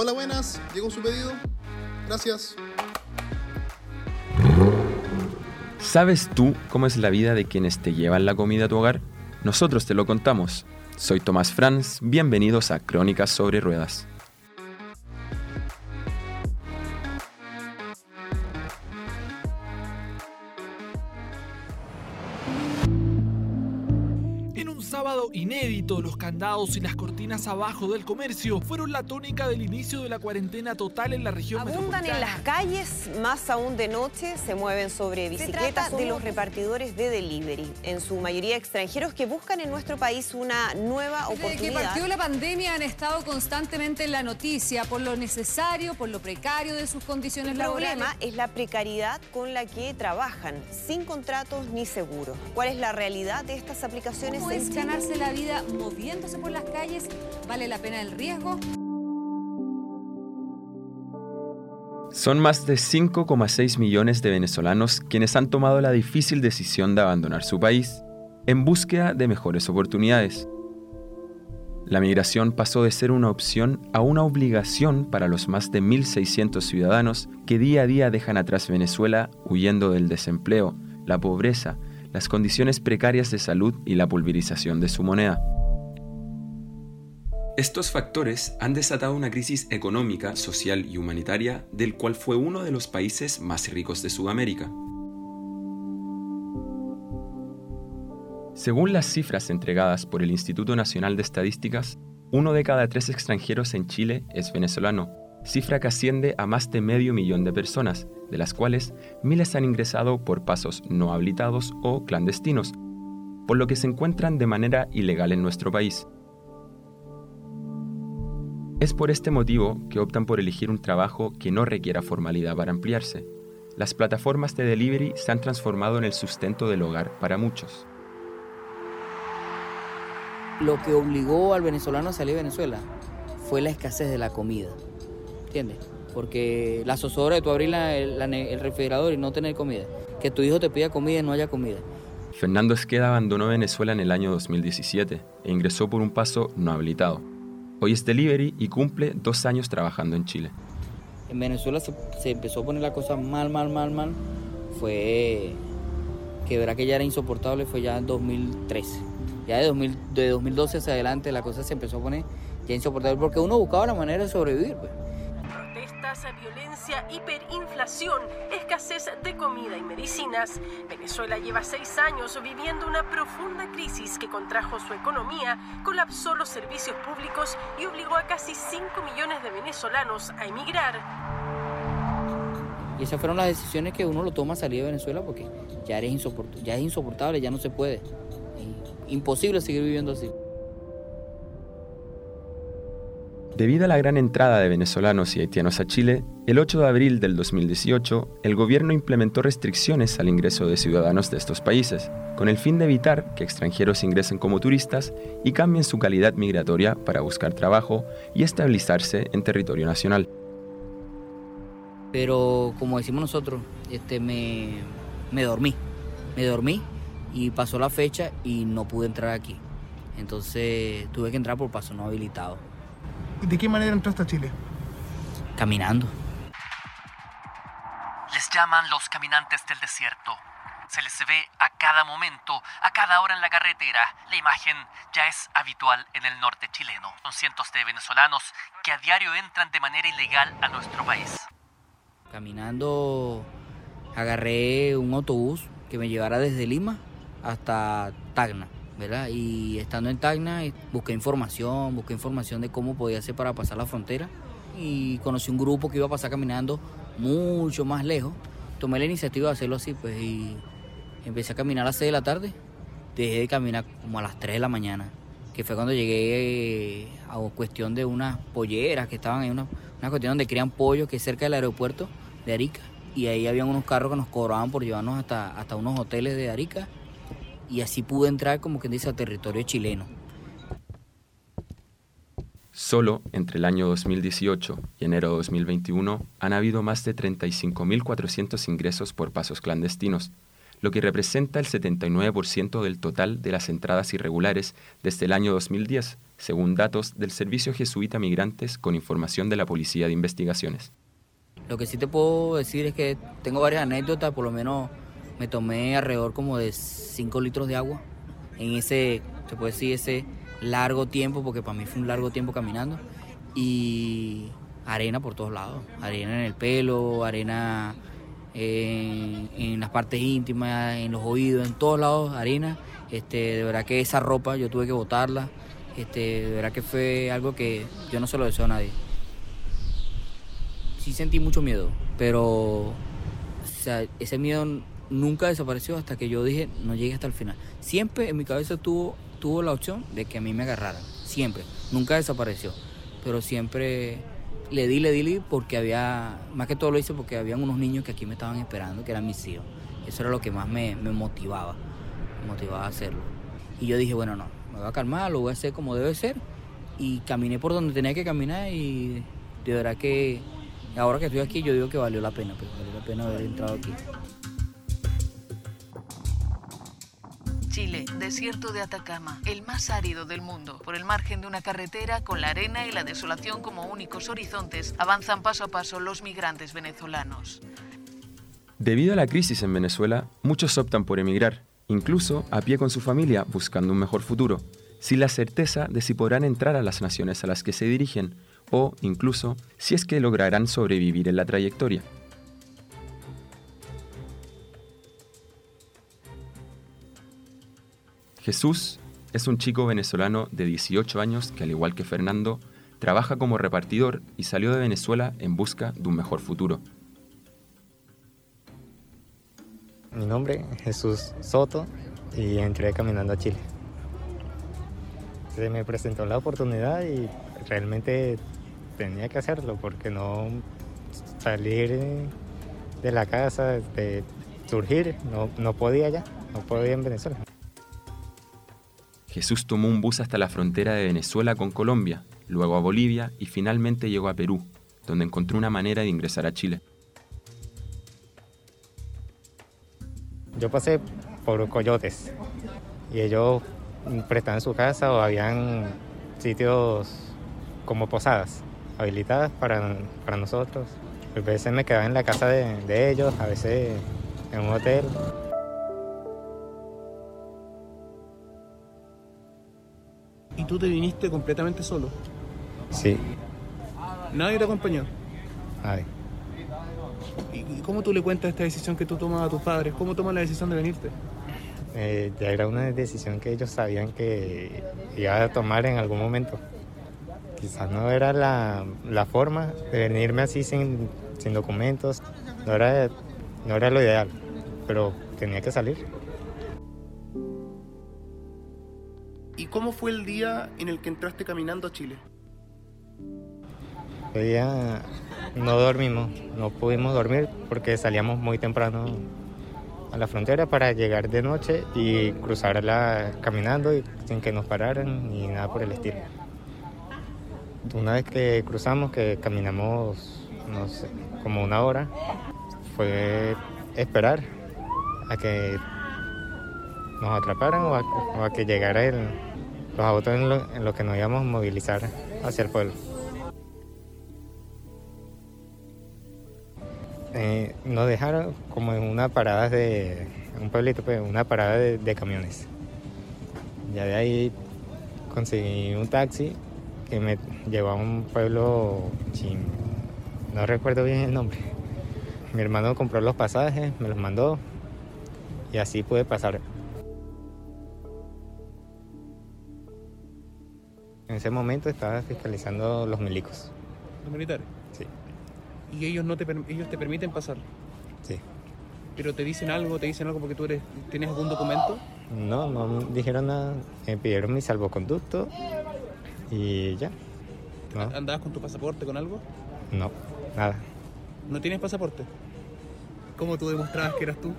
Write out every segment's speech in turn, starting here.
Hola, buenas. Llegó su pedido. Gracias. ¿Sabes tú cómo es la vida de quienes te llevan la comida a tu hogar? Nosotros te lo contamos. Soy Tomás Franz, bienvenidos a Crónicas sobre Ruedas. Y las cortinas abajo del comercio fueron la tónica del inicio de la cuarentena total en la región Abundan en las calles, más aún de noche, se mueven sobre bicicletas de los repartidores de delivery, en su mayoría extranjeros que buscan en nuestro país una nueva oportunidad. Desde que partió la pandemia han estado constantemente en la noticia por lo necesario, por lo precario de sus condiciones laborales. El problema es la precariedad con la que trabajan, sin contratos ni seguros. ¿Cuál es la realidad de estas aplicaciones? ¿Cómo es ganarse la vida moviéndose por las calles? ¿Vale la pena el riesgo? Son más de 5,6 millones de venezolanos quienes han tomado la difícil decisión de abandonar su país en búsqueda de mejores oportunidades. La migración pasó de ser una opción a una obligación para los más de 1.600 ciudadanos que día a día dejan atrás Venezuela huyendo del desempleo, la pobreza, las condiciones precarias de salud y la pulverización de su moneda. Estos factores han desatado una crisis económica, social y humanitaria del cual fue uno de los países más ricos de Sudamérica. Según las cifras entregadas por el Instituto Nacional de Estadísticas, uno de cada tres extranjeros en Chile es venezolano, cifra que asciende a más de medio millón de personas, de las cuales miles han ingresado por pasos no habilitados o clandestinos, por lo que se encuentran de manera ilegal en nuestro país. Es por este motivo que optan por elegir un trabajo que no requiera formalidad para ampliarse. Las plataformas de delivery se han transformado en el sustento del hogar para muchos. Lo que obligó al venezolano a salir de Venezuela fue la escasez de la comida. ¿Entiendes? Porque la zozobra de tu abrir el refrigerador y no tener comida. Que tu hijo te pida comida y no haya comida. Fernando Esqueda abandonó Venezuela en el año 2017 e ingresó por un paso no habilitado. Hoy es delivery y cumple dos años trabajando en Chile. En Venezuela se, empezó a poner la cosa mal, mal, mal, mal. Fue que verá que ya era insoportable, fue ya en 2013. Ya de, 2012 hacia adelante la cosa se empezó a poner ya insoportable porque uno buscaba la manera de sobrevivir. Pues violencia, hiperinflación, escasez de comida y medicinas. Venezuela lleva seis años viviendo una profunda crisis que contrajo su economía, colapsó los servicios públicos y obligó a casi 5 millones de venezolanos a emigrar. Y esas fueron las decisiones que uno lo toma salir de Venezuela porque ya es insoportable, ya no se puede. imposible seguir viviendo así. Debido a la gran entrada de venezolanos y haitianos a Chile, el 8 de abril del 2018, el gobierno implementó restricciones al ingreso de ciudadanos de estos países, con el fin de evitar que extranjeros ingresen como turistas y cambien su calidad migratoria para buscar trabajo y estabilizarse en territorio nacional. Pero como decimos nosotros, este, me, me dormí, me dormí y pasó la fecha y no pude entrar aquí. Entonces tuve que entrar por paso no habilitado. ¿De qué manera entraste a Chile? Caminando. Les llaman los caminantes del desierto. Se les ve a cada momento, a cada hora en la carretera. La imagen ya es habitual en el norte chileno. Son cientos de venezolanos que a diario entran de manera ilegal a nuestro país. Caminando agarré un autobús que me llevara desde Lima hasta Tacna. Y estando en Tacna busqué información, busqué información de cómo podía hacer para pasar la frontera y conocí un grupo que iba a pasar caminando mucho más lejos. Tomé la iniciativa de hacerlo así, pues, y empecé a caminar a las 6 de la tarde. Dejé de caminar como a las 3 de la mañana, que fue cuando llegué a cuestión de unas polleras que estaban en una, una cuestión donde crían pollos que es cerca del aeropuerto de Arica. Y ahí habían unos carros que nos cobraban por llevarnos hasta, hasta unos hoteles de Arica y así pude entrar como quien dice a territorio chileno. Solo entre el año 2018 y enero de 2021 han habido más de 35.400 ingresos por pasos clandestinos, lo que representa el 79% del total de las entradas irregulares desde el año 2010, según datos del Servicio Jesuita Migrantes con información de la Policía de Investigaciones. Lo que sí te puedo decir es que tengo varias anécdotas, por lo menos me tomé alrededor como de 5 litros de agua en ese, te puedo decir, ese largo tiempo, porque para mí fue un largo tiempo caminando, y arena por todos lados, arena en el pelo, arena en, las partes íntimas, en los oídos, en todos lados, arena. Este, de verdad que esa ropa yo tuve que botarla. Este, de verdad que fue algo que yo no se lo deseo a nadie. Sí sentí mucho miedo, pero ese miedo nunca desapareció hasta que yo dije no llegue hasta el final. Siempre en mi cabeza tuvo, tuvo la opción de que a mí me agarraran, siempre, nunca desapareció, pero siempre le di, le di, le di porque había, más que todo lo hice porque habían unos niños que aquí me estaban esperando, que eran mis hijos. Eso era lo que más me, me motivaba, me motivaba a hacerlo. Y yo dije, bueno, no, me voy a calmar, lo voy a hacer como debe ser. Y caminé por donde tenía que caminar y de verdad que ahora que estoy aquí yo digo que valió la pena, pues valió la pena haber entrado aquí. Chile, desierto de Atacama, el más árido del mundo. Por el margen de una carretera, con la arena y la desolación como únicos horizontes, avanzan paso a paso los migrantes venezolanos. Debido a la crisis en Venezuela, muchos optan por emigrar, incluso a pie con su familia buscando un mejor futuro, sin la certeza de si podrán entrar a las naciones a las que se dirigen o, incluso, si es que lograrán sobrevivir en la trayectoria. Jesús es un chico venezolano de 18 años que, al igual que Fernando, trabaja como repartidor y salió de Venezuela en busca de un mejor futuro. Mi nombre es Jesús Soto y entré caminando a Chile. Se me presentó la oportunidad y realmente tenía que hacerlo porque no salir de la casa, de surgir, no, no podía ya, no podía en Venezuela. Jesús tomó un bus hasta la frontera de Venezuela con Colombia, luego a Bolivia y finalmente llegó a Perú, donde encontró una manera de ingresar a Chile. Yo pasé por coyotes y ellos prestaban su casa o habían sitios como posadas habilitadas para, para nosotros. A veces me quedaba en la casa de, de ellos, a veces en un hotel. Tú te viniste completamente solo? Sí, ¿Nadie te acompañó? ay. ¿Y y cómo tú le cuentas esta decisión que tú tomas a tus padres? ¿Cómo tomas la decisión de venirte? Eh, ya era una decisión que ellos sabían que iba a tomar en algún momento. Quizás no era la, la forma de venirme así sin, sin documentos, no era, no era lo ideal, pero tenía que salir. ¿Y cómo fue el día en el que entraste caminando a Chile? Ese día no dormimos, no pudimos dormir porque salíamos muy temprano a la frontera para llegar de noche y cruzarla caminando y sin que nos pararan ni nada por el estilo. Una vez que cruzamos, que caminamos, no sé, como una hora, fue esperar a que nos atraparan o a que llegara el, los autos en los que nos íbamos a movilizar hacia el pueblo. Eh, nos dejaron como en una parada de un pueblito, pues, una parada de, camiones. Ya de ahí conseguí un taxi que me llevó a un pueblo, no recuerdo bien el nombre. Mi hermano compró los pasajes, me los mandó y así pude pasar. Ese momento estaba fiscalizando los milicos. ¿Los militares? Sí. ¿Y ellos, no te, ellos te permiten pasar? Sí. ¿Pero te dicen algo? ¿Te dicen algo porque tú eres, tienes algún documento? No, no dijeron nada. Me pidieron mi salvoconducto y ya. No, ¿Andabas con tu pasaporte, con algo? no, nada. ¿No tienes pasaporte? ¿Cómo tú demostrabas que eras tú?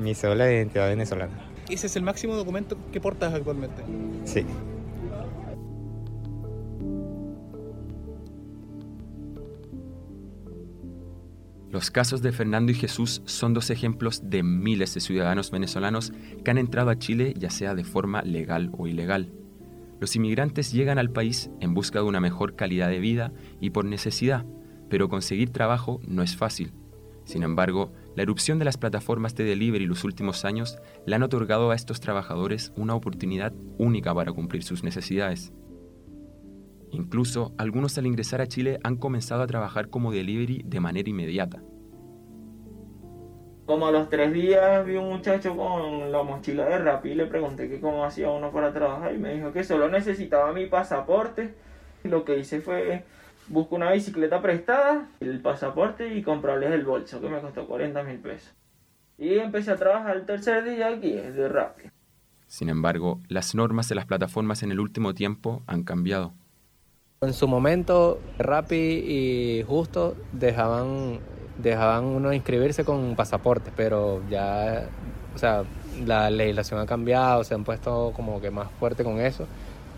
Mi cédula de identidad venezolana. ¿Ese es el máximo documento que portas actualmente? Sí. Los casos de Fernando y Jesús son dos ejemplos de miles de ciudadanos venezolanos que han entrado a Chile ya sea de forma legal o ilegal. Los inmigrantes llegan al país en busca de una mejor calidad de vida y por necesidad, pero conseguir trabajo no es fácil. Sin embargo, la erupción de las plataformas de delivery los últimos años le han otorgado a estos trabajadores una oportunidad única para cumplir sus necesidades. Incluso algunos al ingresar a Chile han comenzado a trabajar como delivery de manera inmediata. Como a los tres días vi un muchacho con la mochila de Rappi y le pregunté que cómo hacía uno para trabajar y me dijo que solo necesitaba mi pasaporte. Lo que hice fue buscar una bicicleta prestada, el pasaporte y comprarles el bolso que me costó 40 mil pesos. Y empecé a trabajar el tercer día aquí de Rappi. Sin embargo, las normas de las plataformas en el último tiempo han cambiado. En su momento, Rappi y Justo dejaban, dejaban uno inscribirse con pasaporte, pero ya, o sea, la legislación ha cambiado, se han puesto como que más fuerte con eso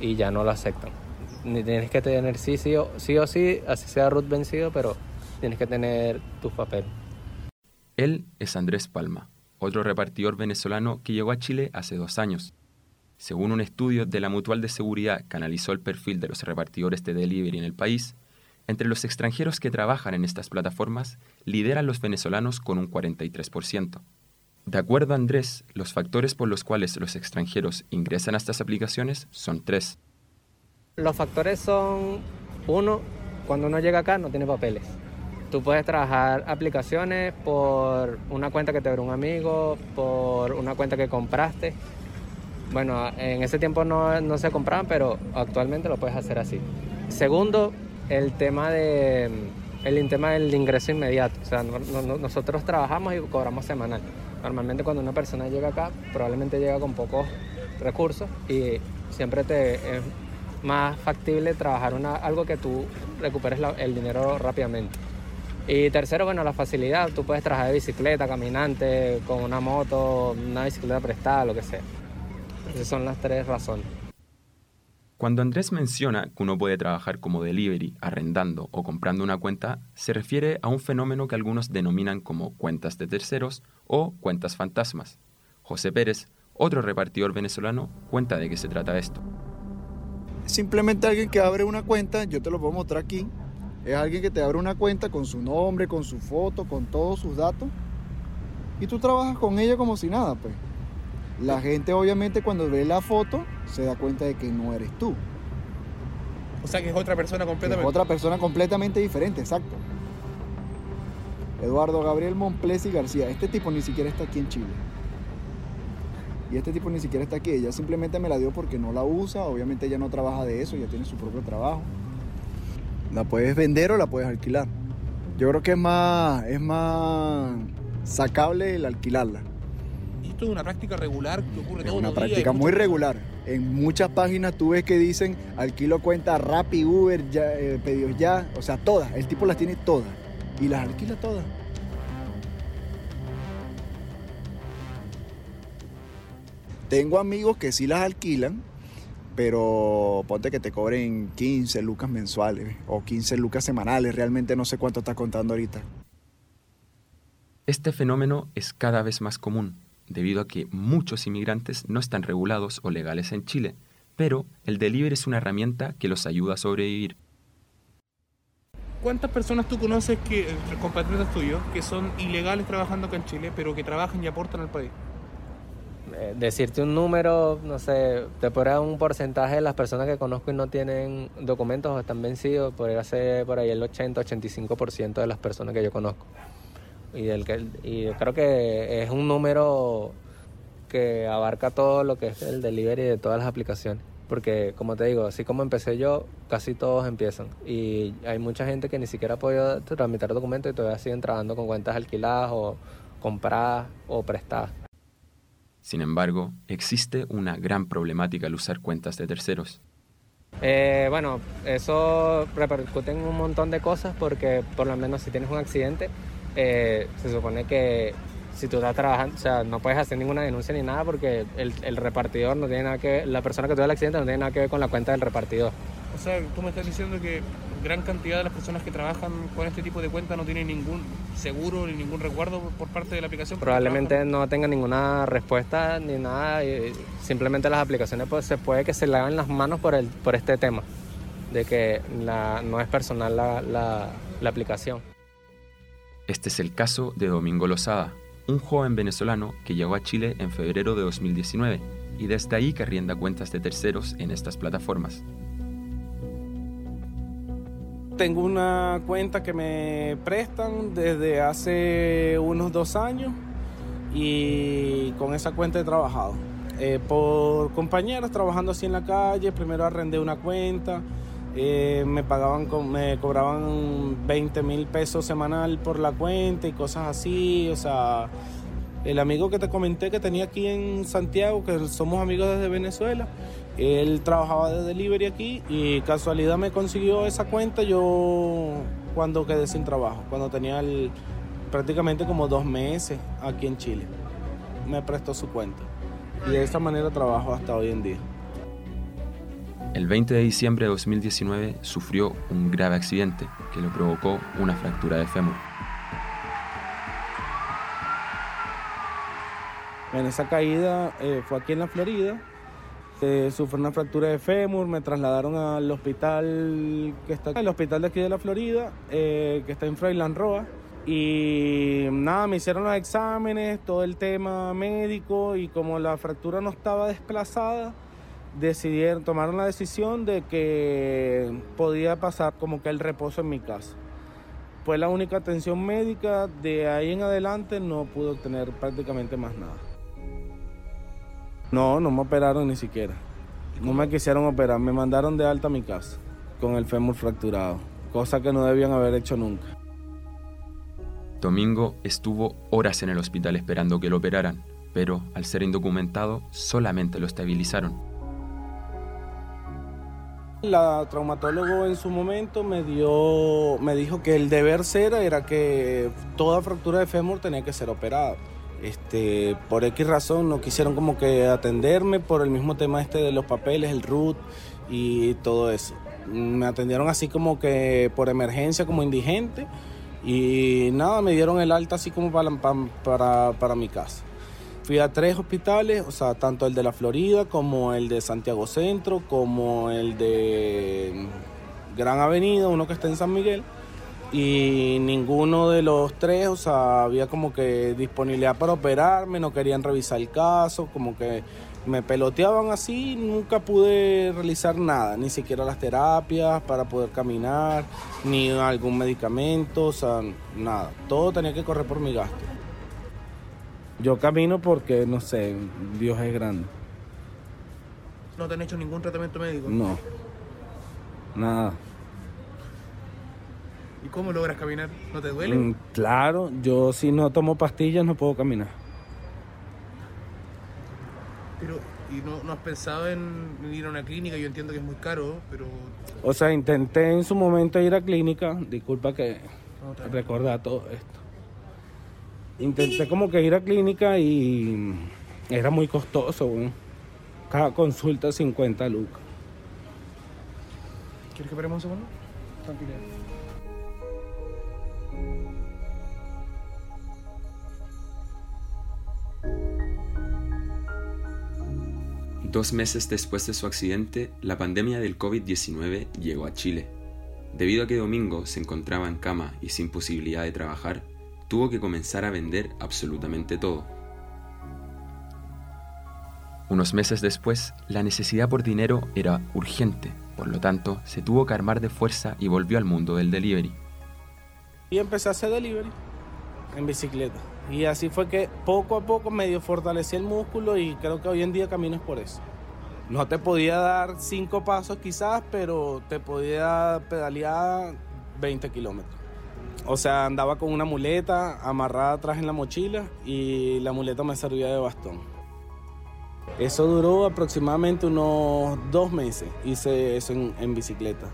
y ya no lo aceptan. Ni tienes que tener sí, sí o sí, o sí así sea Ruth vencido, pero tienes que tener tus papeles. Él es Andrés Palma, otro repartidor venezolano que llegó a Chile hace dos años. Según un estudio de la Mutual de Seguridad que analizó el perfil de los repartidores de delivery en el país, entre los extranjeros que trabajan en estas plataformas, lideran los venezolanos con un 43%. De acuerdo a Andrés, los factores por los cuales los extranjeros ingresan a estas aplicaciones son tres. Los factores son, uno, cuando uno llega acá no tiene papeles. Tú puedes trabajar aplicaciones por una cuenta que te abrió un amigo, por una cuenta que compraste bueno, en ese tiempo no, se compraban, pero actualmente lo puedes hacer así. Segundo, el tema de el tema del ingreso inmediato. O sea, nosotros trabajamos y cobramos semanal. Normalmente cuando una persona llega acá, probablemente llega con pocos recursos y siempre te es más factible trabajar una, algo que tú recuperes el dinero rápidamente. Y tercero, bueno, la facilidad. Tú puedes trabajar de bicicleta, caminante, con una moto, una bicicleta prestada, lo que sea. Esas son las tres razones. Cuando Andrés menciona que uno puede trabajar como delivery, arrendando o comprando una cuenta, se refiere a un fenómeno que algunos denominan como cuentas de terceros o cuentas fantasmas. José Pérez, otro repartidor venezolano, cuenta de qué se trata esto. Simplemente alguien que abre una cuenta, yo te lo puedo mostrar aquí, es alguien que te abre una cuenta con su nombre, con su foto, con todos sus datos, y tú trabajas con ella como si nada, pues. La gente obviamente cuando ve la foto se da cuenta de que no eres tú. O sea que es otra persona completamente. Es otra persona completamente diferente, exacto. Eduardo Gabriel Monplesi García. Este tipo ni siquiera está aquí en Chile. Y este tipo ni siquiera está aquí. Ella simplemente me la dio porque no la usa. Obviamente ella no trabaja de eso, ella tiene su propio trabajo. La puedes vender o la puedes alquilar. Yo creo que es más, es más sacable el alquilarla esto es una práctica regular que ocurre todos Una práctica muy regular. En muchas páginas tú ves que dicen alquilo cuenta Rappi, Uber, ya, eh, pedidos ya, o sea, todas. El tipo las tiene todas y las alquila todas. Tengo amigos que sí las alquilan, pero ponte que te cobren 15 lucas mensuales o 15 lucas semanales. Realmente no sé cuánto está contando ahorita. Este fenómeno es cada vez más común debido a que muchos inmigrantes no están regulados o legales en Chile, pero el delivery es una herramienta que los ayuda a sobrevivir. ¿Cuántas personas tú conoces que, compatriotas tuyos, que son ilegales trabajando acá en Chile, pero que trabajan y aportan al país? Eh, decirte un número, no sé, te podría un porcentaje de las personas que conozco y no tienen documentos o están vencidos, podría ser por ahí el 80-85% de las personas que yo conozco y, del que, y creo que es un número que abarca todo lo que es el delivery de todas las aplicaciones. Porque, como te digo, así como empecé yo, casi todos empiezan. Y hay mucha gente que ni siquiera ha podido tramitar documentos y todavía siguen trabajando con cuentas alquiladas o compradas o prestadas. Sin embargo, existe una gran problemática al usar cuentas de terceros. Eh, bueno, eso repercute en un montón de cosas porque por lo menos si tienes un accidente, eh, se supone que si tú estás trabajando, o sea, no puedes hacer ninguna denuncia ni nada porque el, repartidor no tiene nada que la persona que tuvo el accidente no tiene nada que ver con la cuenta del repartidor. O sea, tú me estás diciendo que gran cantidad de las personas que trabajan con este tipo de cuenta no tienen ningún seguro ni ningún recuerdo por parte de la aplicación. Probablemente no tenga ninguna respuesta ni nada. Y simplemente las aplicaciones pues, se puede que se le hagan las manos por, el, por este tema, de que la, no es personal la, la, la aplicación. Este es el caso de Domingo Lozada, un joven venezolano que llegó a Chile en febrero de 2019 y desde ahí que arrienda cuentas de terceros en estas plataformas. Tengo una cuenta que me prestan desde hace unos dos años y con esa cuenta he trabajado. Eh, por compañeros trabajando así en la calle, primero arrendé una cuenta, eh, me pagaban, me cobraban 20 mil pesos semanal por la cuenta y cosas así, o sea, el amigo que te comenté que tenía aquí en Santiago, que somos amigos desde Venezuela, él trabajaba de delivery aquí y casualidad me consiguió esa cuenta yo cuando quedé sin trabajo, cuando tenía prácticamente como dos meses aquí en Chile. Me prestó su cuenta y de esta manera trabajo hasta hoy en día. El 20 de diciembre de 2019 sufrió un grave accidente que le provocó una fractura de fémur. En esa caída eh, fue aquí en la Florida. Eh, sufrí una fractura de fémur, me trasladaron al hospital que está el hospital de aquí de la Florida, eh, que está en Freyland Roa. Y nada, me hicieron los exámenes, todo el tema médico y como la fractura no estaba desplazada, decidieron, tomaron la decisión de que podía pasar como que el reposo en mi casa. Fue la única atención médica, de ahí en adelante no pude obtener prácticamente más nada. No, no me operaron ni siquiera. No me quisieron operar, me mandaron de alta a mi casa con el fémur fracturado, cosa que no debían haber hecho nunca. Domingo estuvo horas en el hospital esperando que lo operaran, pero al ser indocumentado solamente lo estabilizaron. La traumatólogo en su momento me dio, me dijo que el deber ser era que toda fractura de fémur tenía que ser operada. Este, por X razón no quisieron como que atenderme por el mismo tema este de los papeles, el RUT y todo eso. Me atendieron así como que por emergencia, como indigente y nada, me dieron el alta así como para, para, para mi casa. Fui a tres hospitales, o sea, tanto el de la Florida como el de Santiago Centro, como el de Gran Avenida, uno que está en San Miguel y ninguno de los tres, o sea, había como que disponibilidad para operarme, no querían revisar el caso, como que me peloteaban así, nunca pude realizar nada, ni siquiera las terapias para poder caminar, ni algún medicamento, o sea, nada, todo tenía que correr por mi gasto. Yo camino porque, no sé, Dios es grande. ¿No te han hecho ningún tratamiento médico? No, nada. ¿Y cómo logras caminar? ¿No te duele? Mm, claro, yo si no tomo pastillas no puedo caminar. Pero, ¿y no, has pensado en ir a una clínica? Yo entiendo que es muy caro, pero... O sea, intenté en su momento ir a clínica, disculpa que recordar todo esto. Intenté como que ir a clínica y era muy costoso, Cada consulta 50 lucas. ¿Quieres que paremos un segundo? Tranquilidad. Dos meses después de su accidente, la pandemia del COVID-19 llegó a Chile. Debido a que Domingo se encontraba en cama y sin posibilidad de trabajar, tuvo que comenzar a vender absolutamente todo. Unos meses después, la necesidad por dinero era urgente, por lo tanto, se tuvo que armar de fuerza y volvió al mundo del delivery. Y empecé a hacer delivery en bicicleta. Y así fue que poco a poco medio fortalecí el músculo y creo que hoy en día camino es por eso. No te podía dar cinco pasos quizás, pero te podía pedalear 20 kilómetros. O sea, andaba con una muleta amarrada atrás en la mochila y la muleta me servía de bastón. Eso duró aproximadamente unos dos meses. Hice eso en, bicicleta.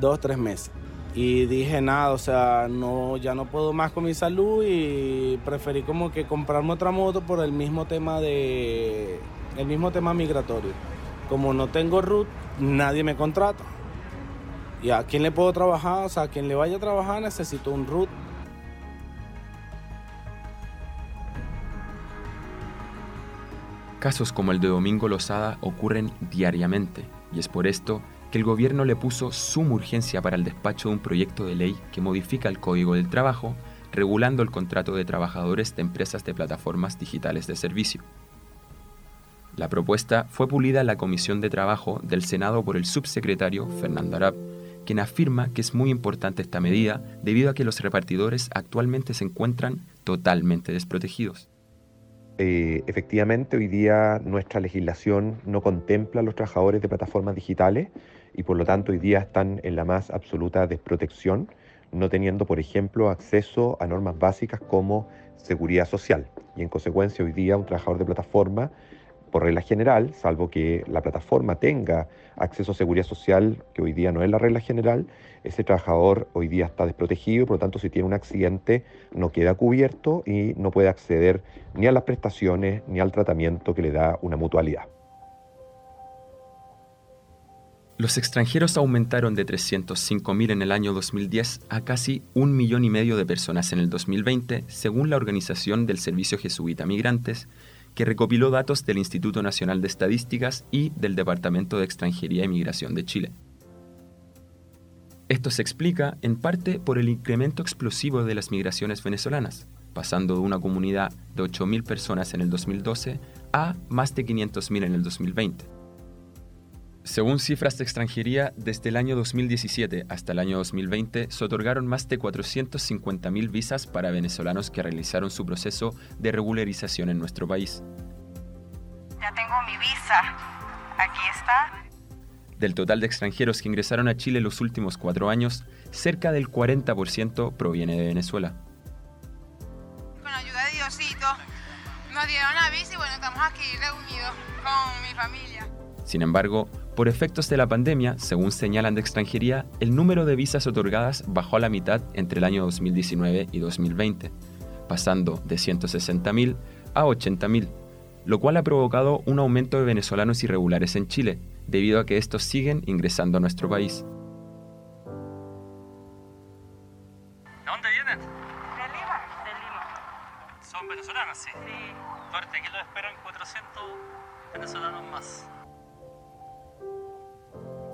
Dos, tres meses y dije nada, o sea, no, ya no puedo más con mi salud y preferí como que comprarme otra moto por el mismo tema de, el mismo tema migratorio. Como no tengo root, nadie me contrata ¿Y a quién le puedo trabajar? O sea, a quien le vaya a trabajar necesito un root. Casos como el de Domingo Lozada ocurren diariamente y es por esto que el gobierno le puso suma urgencia para el despacho de un proyecto de ley que modifica el Código del Trabajo, regulando el contrato de trabajadores de empresas de plataformas digitales de servicio. La propuesta fue pulida en la Comisión de Trabajo del Senado por el subsecretario Fernando Arab, quien afirma que es muy importante esta medida debido a que los repartidores actualmente se encuentran totalmente desprotegidos. Eh, efectivamente, hoy día nuestra legislación no contempla a los trabajadores de plataformas digitales y por lo tanto hoy día están en la más absoluta desprotección, no teniendo, por ejemplo, acceso a normas básicas como seguridad social. Y en consecuencia hoy día un trabajador de plataforma por regla general, salvo que la plataforma tenga acceso a seguridad social, que hoy día no es la regla general, ese trabajador hoy día está desprotegido, por lo tanto si tiene un accidente no queda cubierto y no puede acceder ni a las prestaciones ni al tratamiento que le da una mutualidad. Los extranjeros aumentaron de 305.000 en el año 2010 a casi un millón y medio de personas en el 2020, según la Organización del Servicio Jesuita Migrantes, que recopiló datos del Instituto Nacional de Estadísticas y del Departamento de Extranjería y Migración de Chile. Esto se explica en parte por el incremento explosivo de las migraciones venezolanas, pasando de una comunidad de 8.000 personas en el 2012 a más de 500.000 en el 2020. Según cifras de extranjería, desde el año 2017 hasta el año 2020 se otorgaron más de 450.000 visas para venezolanos que realizaron su proceso de regularización en nuestro país. Ya tengo mi visa. Aquí está. Del total de extranjeros que ingresaron a Chile los últimos cuatro años, cerca del 40% proviene de Venezuela. Con ayuda de Diosito, nos dieron la visa y bueno, estamos aquí reunidos con mi familia. Sin embargo, por efectos de la pandemia, según señalan de extranjería, el número de visas otorgadas bajó a la mitad entre el año 2019 y 2020, pasando de 160.000 a 80.000, lo cual ha provocado un aumento de venezolanos irregulares en Chile, debido a que estos siguen ingresando a nuestro país. ¿De dónde vienen? De Lima. De Lima. ¿Son venezolanos? Sí. Sí. Fuerte, aquí lo esperan 400 venezolanos más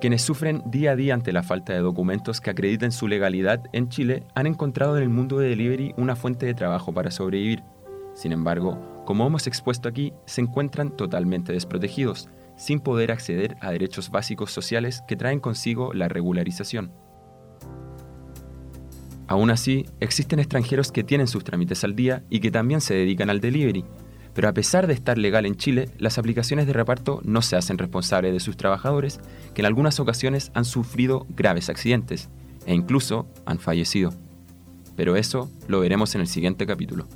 quienes sufren día a día ante la falta de documentos que acrediten su legalidad en Chile han encontrado en el mundo de delivery una fuente de trabajo para sobrevivir. Sin embargo, como hemos expuesto aquí, se encuentran totalmente desprotegidos, sin poder acceder a derechos básicos sociales que traen consigo la regularización. Aún así, existen extranjeros que tienen sus trámites al día y que también se dedican al delivery, pero a pesar de estar legal en Chile, las aplicaciones de reparto no se hacen responsables de sus trabajadores, que en algunas ocasiones han sufrido graves accidentes e incluso han fallecido. Pero eso lo veremos en el siguiente capítulo.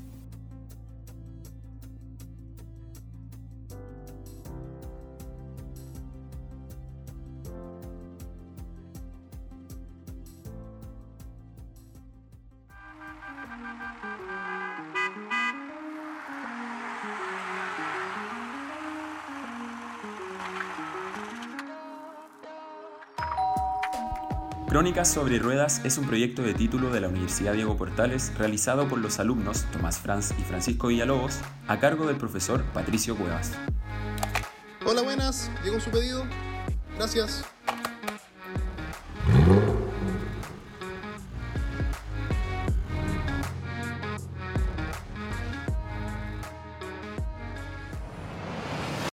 Crónicas sobre Ruedas es un proyecto de título de la Universidad Diego Portales realizado por los alumnos Tomás Franz y Francisco Villalobos a cargo del profesor Patricio Cuevas. Hola, buenas. Llegó su pedido. Gracias.